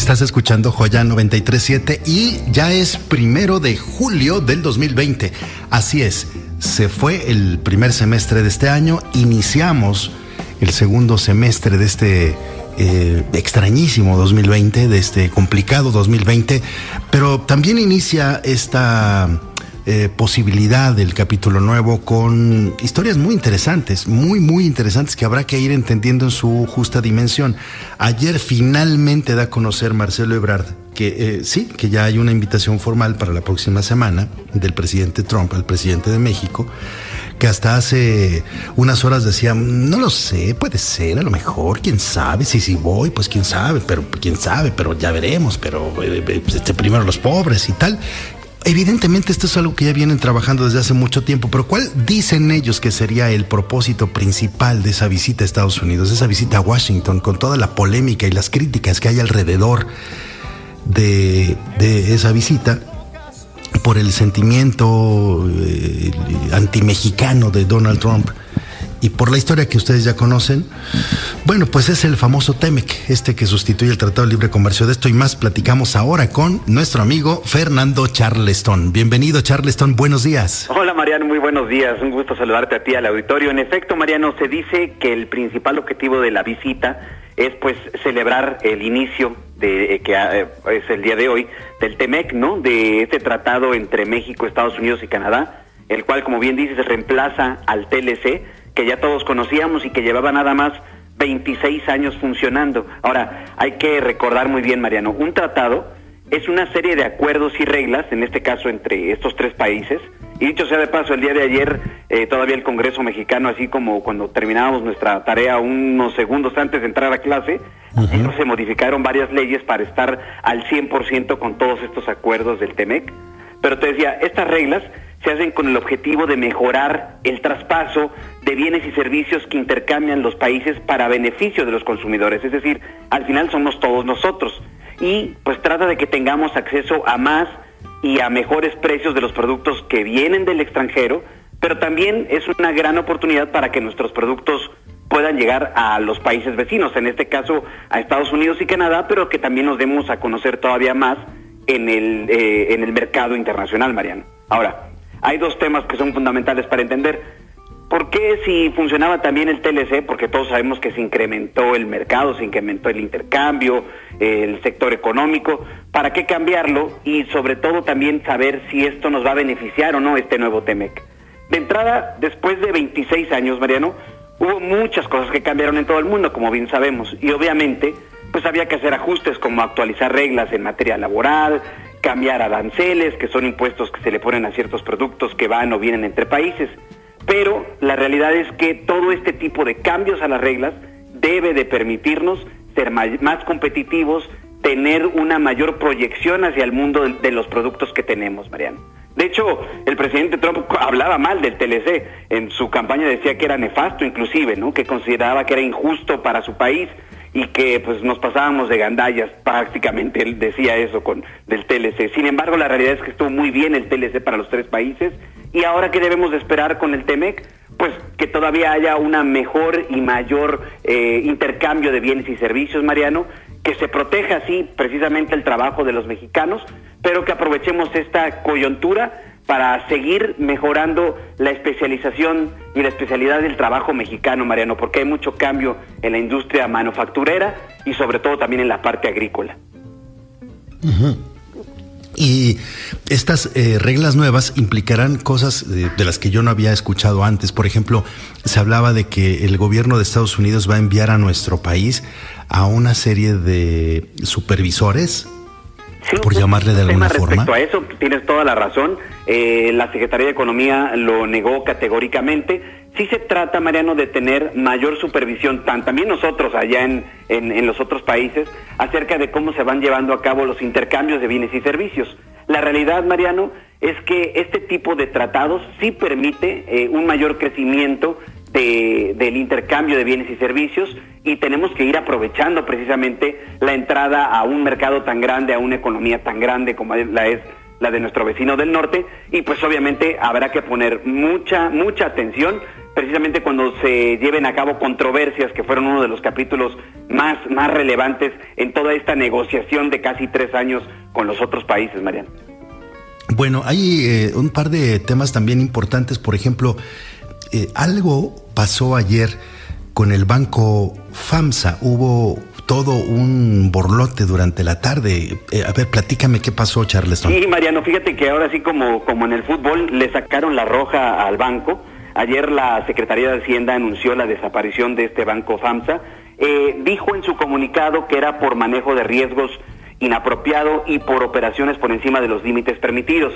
Estás escuchando Joya 937 y ya es primero de julio del 2020. Así es, se fue el primer semestre de este año, iniciamos el segundo semestre de este eh, extrañísimo 2020, de este complicado 2020, pero también inicia esta eh, posibilidad del capítulo nuevo con historias muy interesantes, muy, muy interesantes que habrá que ir entendiendo en su justa dimensión. Ayer finalmente da a conocer Marcelo Ebrard que eh, sí, que ya hay una invitación formal para la próxima semana del presidente Trump al presidente de México, que hasta hace unas horas decía, no lo sé, puede ser, a lo mejor, quién sabe, si si voy, pues quién sabe, pero quién sabe, pero ya veremos, pero eh, este, primero los pobres y tal. Evidentemente esto es algo que ya vienen trabajando desde hace mucho tiempo, pero ¿cuál dicen ellos que sería el propósito principal de esa visita a Estados Unidos, esa visita a Washington, con toda la polémica y las críticas que hay alrededor de, esa visita? por el sentimiento eh, antimexicano de Donald Trump y por la historia que ustedes ya conocen, bueno, pues es el famoso TEMEC, este que sustituye el Tratado de Libre Comercio. De esto y más platicamos ahora con nuestro amigo Fernando Charleston. Bienvenido, Charleston, buenos días. Hola, Mariano, muy buenos días. Un gusto saludarte a ti, al auditorio. En efecto, Mariano, se dice que el principal objetivo de la visita es pues celebrar el inicio de eh, que eh, es el día de hoy del TEMEC, ¿no? De este tratado entre México, Estados Unidos y Canadá, el cual, como bien dices, reemplaza al TLC que ya todos conocíamos y que llevaba nada más 26 años funcionando. Ahora, hay que recordar muy bien, Mariano, un tratado es una serie de acuerdos y reglas, en este caso entre estos tres países, y dicho sea de paso, el día de ayer eh, todavía el Congreso mexicano, así como cuando terminábamos nuestra tarea unos segundos antes de entrar a clase, se modificaron varias leyes para estar al 100% con todos estos acuerdos del TEMEC. Pero te decía, estas reglas se hacen con el objetivo de mejorar el traspaso de bienes y servicios que intercambian los países para beneficio de los consumidores. Es decir, al final somos todos nosotros. Y pues trata de que tengamos acceso a más y a mejores precios de los productos que vienen del extranjero, pero también es una gran oportunidad para que nuestros productos puedan llegar a los países vecinos, en este caso a Estados Unidos y Canadá, pero que también nos demos a conocer todavía más en el, eh, en el mercado internacional, Mariano. Ahora, hay dos temas que son fundamentales para entender. ¿Por qué si funcionaba también el TLC? Porque todos sabemos que se incrementó el mercado, se incrementó el intercambio, el sector económico. ¿Para qué cambiarlo? Y sobre todo también saber si esto nos va a beneficiar o no este nuevo TEMEC. De entrada, después de 26 años, Mariano, hubo muchas cosas que cambiaron en todo el mundo, como bien sabemos. Y obviamente, pues había que hacer ajustes como actualizar reglas en materia laboral, cambiar aranceles, que son impuestos que se le ponen a ciertos productos que van o vienen entre países. Pero la realidad es que todo este tipo de cambios a las reglas debe de permitirnos ser más competitivos, tener una mayor proyección hacia el mundo de los productos que tenemos, Mariano. De hecho, el presidente Trump hablaba mal del TLC. En su campaña decía que era nefasto, inclusive, ¿no? Que consideraba que era injusto para su país y que pues nos pasábamos de gandallas prácticamente, él decía eso con del TLC. Sin embargo, la realidad es que estuvo muy bien el TLC para los tres países y ahora qué debemos de esperar con el TEMEC, pues que todavía haya una mejor y mayor eh, intercambio de bienes y servicios, Mariano, que se proteja así precisamente el trabajo de los mexicanos, pero que aprovechemos esta coyuntura para seguir mejorando la especialización y la especialidad del trabajo mexicano, Mariano, porque hay mucho cambio en la industria manufacturera y sobre todo también en la parte agrícola. Y estas eh, reglas nuevas implicarán cosas de, de, las que yo no había escuchado antes. Por ejemplo, se hablaba de que el gobierno de Estados Unidos va a enviar a nuestro país a una serie de supervisores por llamarle de alguna forma. Respecto a eso, tienes toda la razón. Eh, la Secretaría de Economía lo negó categóricamente. Sí se trata, Mariano, de tener mayor supervisión, también nosotros allá en, en, los otros países, acerca de cómo se van llevando a cabo los intercambios de bienes y servicios. La realidad, Mariano, es que este tipo de tratados sí permite eh, un mayor crecimiento de, del intercambio de bienes y servicios y tenemos que ir aprovechando precisamente la entrada a un mercado tan grande, a una economía tan grande como la es la de nuestro vecino del norte y pues obviamente habrá que poner mucha mucha atención precisamente cuando se lleven a cabo controversias que fueron uno de los capítulos más, más relevantes en toda esta negociación de casi tres años con los otros países, Mariano. Bueno, hay eh, un par de temas también importantes, por ejemplo, eh, algo pasó ayer con el banco FAMSA, hubo todo un borlote durante la tarde. Eh, a ver, platícame qué pasó, Charleston. Sí, Mariano, fíjate que ahora sí como, como en el fútbol le sacaron la roja al banco. Ayer la Secretaría de Hacienda anunció la desaparición de este banco FAMSA. Eh, dijo en su comunicado que era por manejo de riesgos inapropiado y por operaciones por encima de los límites permitidos.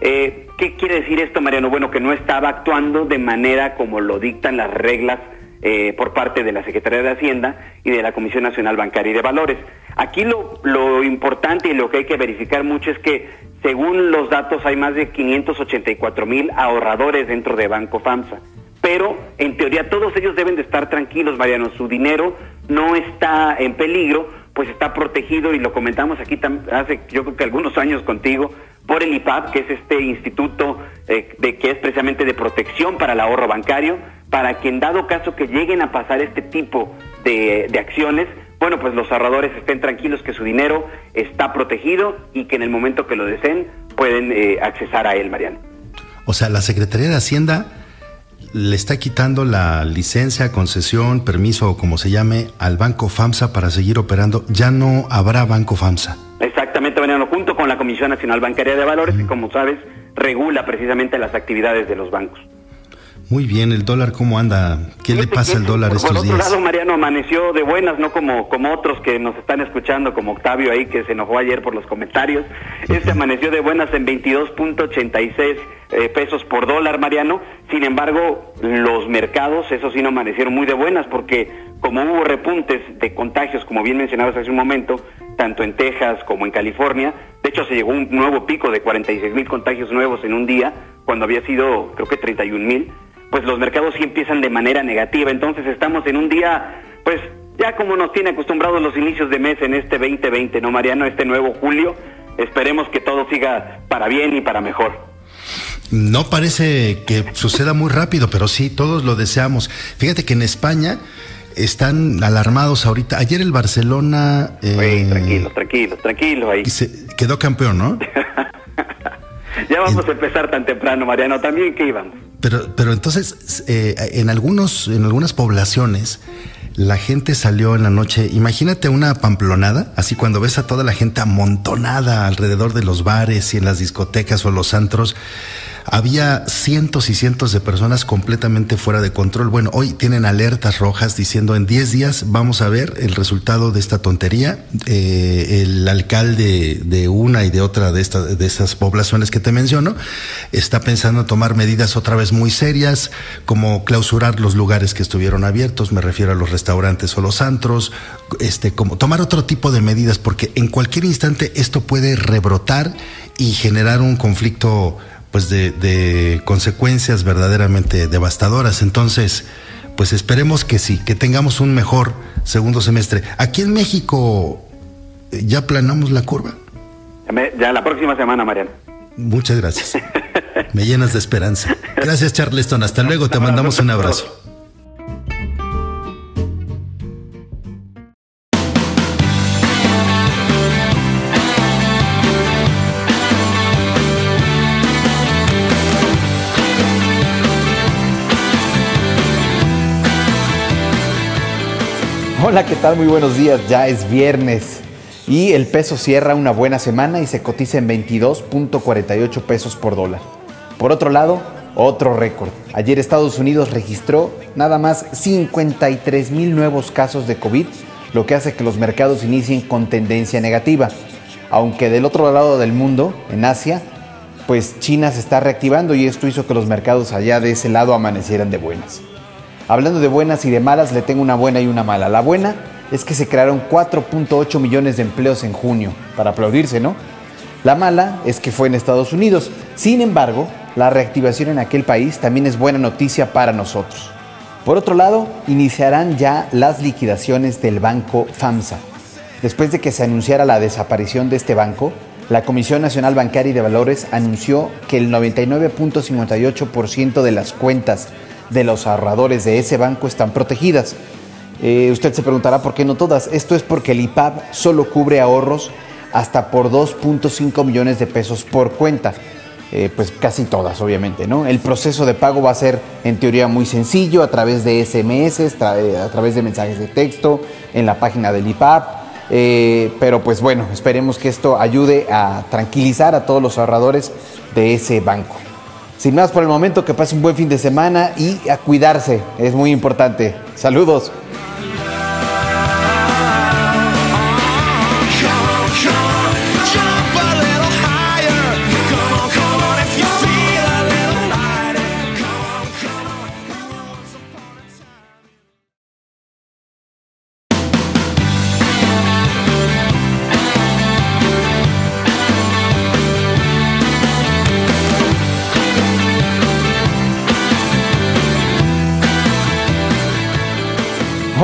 Eh, ¿Qué quiere decir esto, Mariano? Bueno, que no estaba actuando de manera como lo dictan las reglas eh, por parte de la Secretaría de Hacienda y de la Comisión Nacional Bancaria y de Valores. Aquí lo, lo importante y lo que hay que verificar mucho es que, según los datos, hay más de 584 mil ahorradores dentro de Banco FAMSA. Pero, en teoría, todos ellos deben de estar tranquilos, Mariano. Su dinero no está en peligro, pues está protegido y lo comentamos aquí hace yo creo que algunos años contigo por el IPAP, que es este instituto eh, de que es precisamente de protección para el ahorro bancario para que en dado caso que lleguen a pasar este tipo de, acciones, bueno, pues los ahorradores estén tranquilos que su dinero está protegido y que en el momento que lo deseen pueden eh, accesar a él, Mariano. O sea, la Secretaría de Hacienda le está quitando la licencia, concesión, permiso o como se llame al Banco FAMSA para seguir operando. Ya no habrá Banco FAMSA. Exactamente, Mariano, junto con la Comisión Nacional Bancaria de Valores, que como sabes regula precisamente las actividades de los bancos. Muy bien, el dólar, ¿cómo anda? ¿Qué le pasa al dólar estos días? Por otro lado, Mariano amaneció de buenas, no como, como otros que nos están escuchando, como Octavio ahí, que se enojó ayer por los comentarios. Este amaneció de buenas en 22.86 eh, pesos por dólar, Mariano. Sin embargo, los mercados, eso sí, no amanecieron muy de buenas, porque como hubo repuntes de contagios, como bien mencionabas hace un momento, tanto en Texas como en California, de hecho se llegó un nuevo pico de 46 mil contagios nuevos en un día, cuando había sido, creo que 31 mil pues los mercados sí empiezan de manera negativa. Entonces estamos en un día, pues ya como nos tiene acostumbrados los inicios de mes en este 2020, ¿no, Mariano? Este nuevo julio. Esperemos que todo siga para bien y para mejor. No parece que suceda muy rápido, pero sí, todos lo deseamos. Fíjate que en España están alarmados ahorita. Ayer el Barcelona... Eh, tranquilo, tranquilo, tranquilo ahí. Se quedó campeón, ¿no? ya vamos a empezar tan temprano, Mariano. También que íbamos. Pero, pero entonces, eh, en, algunos, en algunas poblaciones, la gente salió en la noche. Imagínate una pamplonada, así cuando ves a toda la gente amontonada alrededor de los bares y en las discotecas o los antros había cientos y cientos de personas completamente fuera de control. Bueno, hoy tienen alertas rojas diciendo en 10 días vamos a ver el resultado de esta tontería. Eh, el alcalde de una y de otra de, esta, de esas poblaciones que te menciono está pensando en tomar medidas otra vez muy serias, como clausurar los lugares que estuvieron abiertos, me refiero a los restaurantes o los antros, este, como tomar otro tipo de medidas, porque en cualquier instante esto puede rebrotar y generar un conflicto pues de, consecuencias verdaderamente devastadoras. Entonces, pues esperemos que sí, que tengamos un mejor segundo semestre. Aquí en México ya planamos la curva. Ya la próxima semana, Mariano. Muchas gracias. Me llenas de esperanza. Gracias, Charleston. Hasta luego. Te mandamos un abrazo. Hola, ¿qué tal? Muy buenos días. Ya es viernes y el peso cierra una buena semana y se cotiza en 22.48 pesos por dólar. Por otro lado, otro récord. Ayer Estados Unidos registró nada más 53 mil nuevos casos de COVID, lo que hace que los mercados inicien con tendencia negativa. Aunque del otro lado del mundo, en Asia, pues China se está reactivando y esto hizo que los mercados allá de ese lado amanecieran de buenas. Hablando de buenas y de malas, le tengo una buena y una mala. La buena es que se crearon 4.8 millones de empleos en junio, para aplaudirse, ¿no? La mala es que fue en Estados Unidos. Sin embargo, la reactivación en aquel país también es buena noticia para nosotros. Por otro lado, iniciarán ya las liquidaciones del banco FAMSA. Después de que se anunciara la desaparición de este banco, la Comisión Nacional Bancaria y de Valores anunció que el 99.58% de las cuentas de los ahorradores de ese banco están protegidas. Eh, usted se preguntará por qué no todas. Esto es porque el IPAB solo cubre ahorros hasta por 2.5 millones de pesos por cuenta. Eh, pues casi todas, obviamente, ¿no? El proceso de pago va a ser en teoría muy sencillo, a través de SMS, eh, a través de mensajes de texto, en la página del IPAP. Pero pues bueno, esperemos que esto ayude a tranquilizar a todos los ahorradores de ese banco. Sin más por el momento, que pase un buen fin de semana y a cuidarse, es muy importante. Saludos.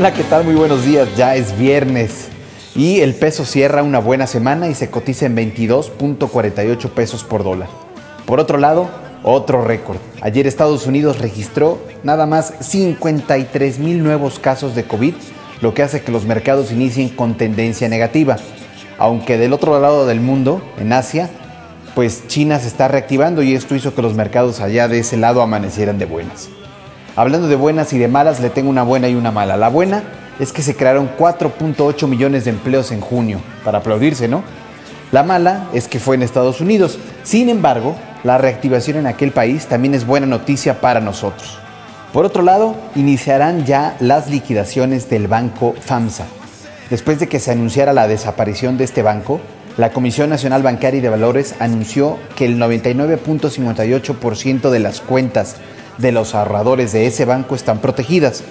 Hola, ¿qué tal? Muy buenos días. Ya es viernes y el peso cierra una buena semana y se cotiza en 22.48 pesos por dólar. Por otro lado, otro récord. Ayer Estados Unidos registró nada más 53 mil nuevos casos de COVID, lo que hace que los mercados inicien con tendencia negativa. Aunque del otro lado del mundo, en Asia, pues China se está reactivando y esto hizo que los mercados allá de ese lado amanecieran de buenas. Hablando de buenas y de malas, le tengo una buena y una mala. La buena es que se crearon 4.8 millones de empleos en junio, para aplaudirse, ¿no? La mala es que fue en Estados Unidos. Sin embargo, la reactivación en aquel país también es buena noticia para nosotros. Por otro lado, iniciarán ya las liquidaciones del banco FAMSA. Después de que se anunciara la desaparición de este banco, la Comisión Nacional Bancaria y de Valores anunció que el 99.58% de las cuentas de los ahorradores de ese banco están protegidas.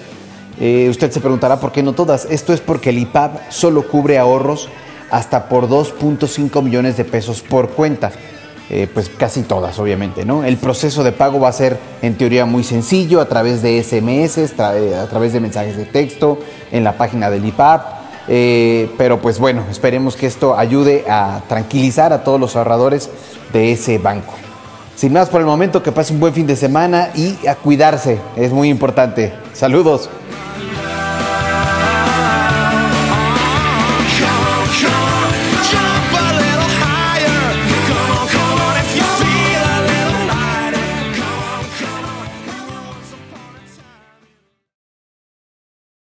Eh, usted se preguntará por qué no todas. Esto es porque el IPAB solo cubre ahorros hasta por 2.5 millones de pesos por cuenta. Eh, pues casi todas, obviamente, ¿no? El proceso de pago va a ser en teoría muy sencillo, a través de SMS, eh, a través de mensajes de texto, en la página del IPAB. pero pues bueno, esperemos que esto ayude a tranquilizar a todos los ahorradores de ese banco. Sin más por el momento, que pase un buen fin de semana y a cuidarse, es muy importante. Saludos.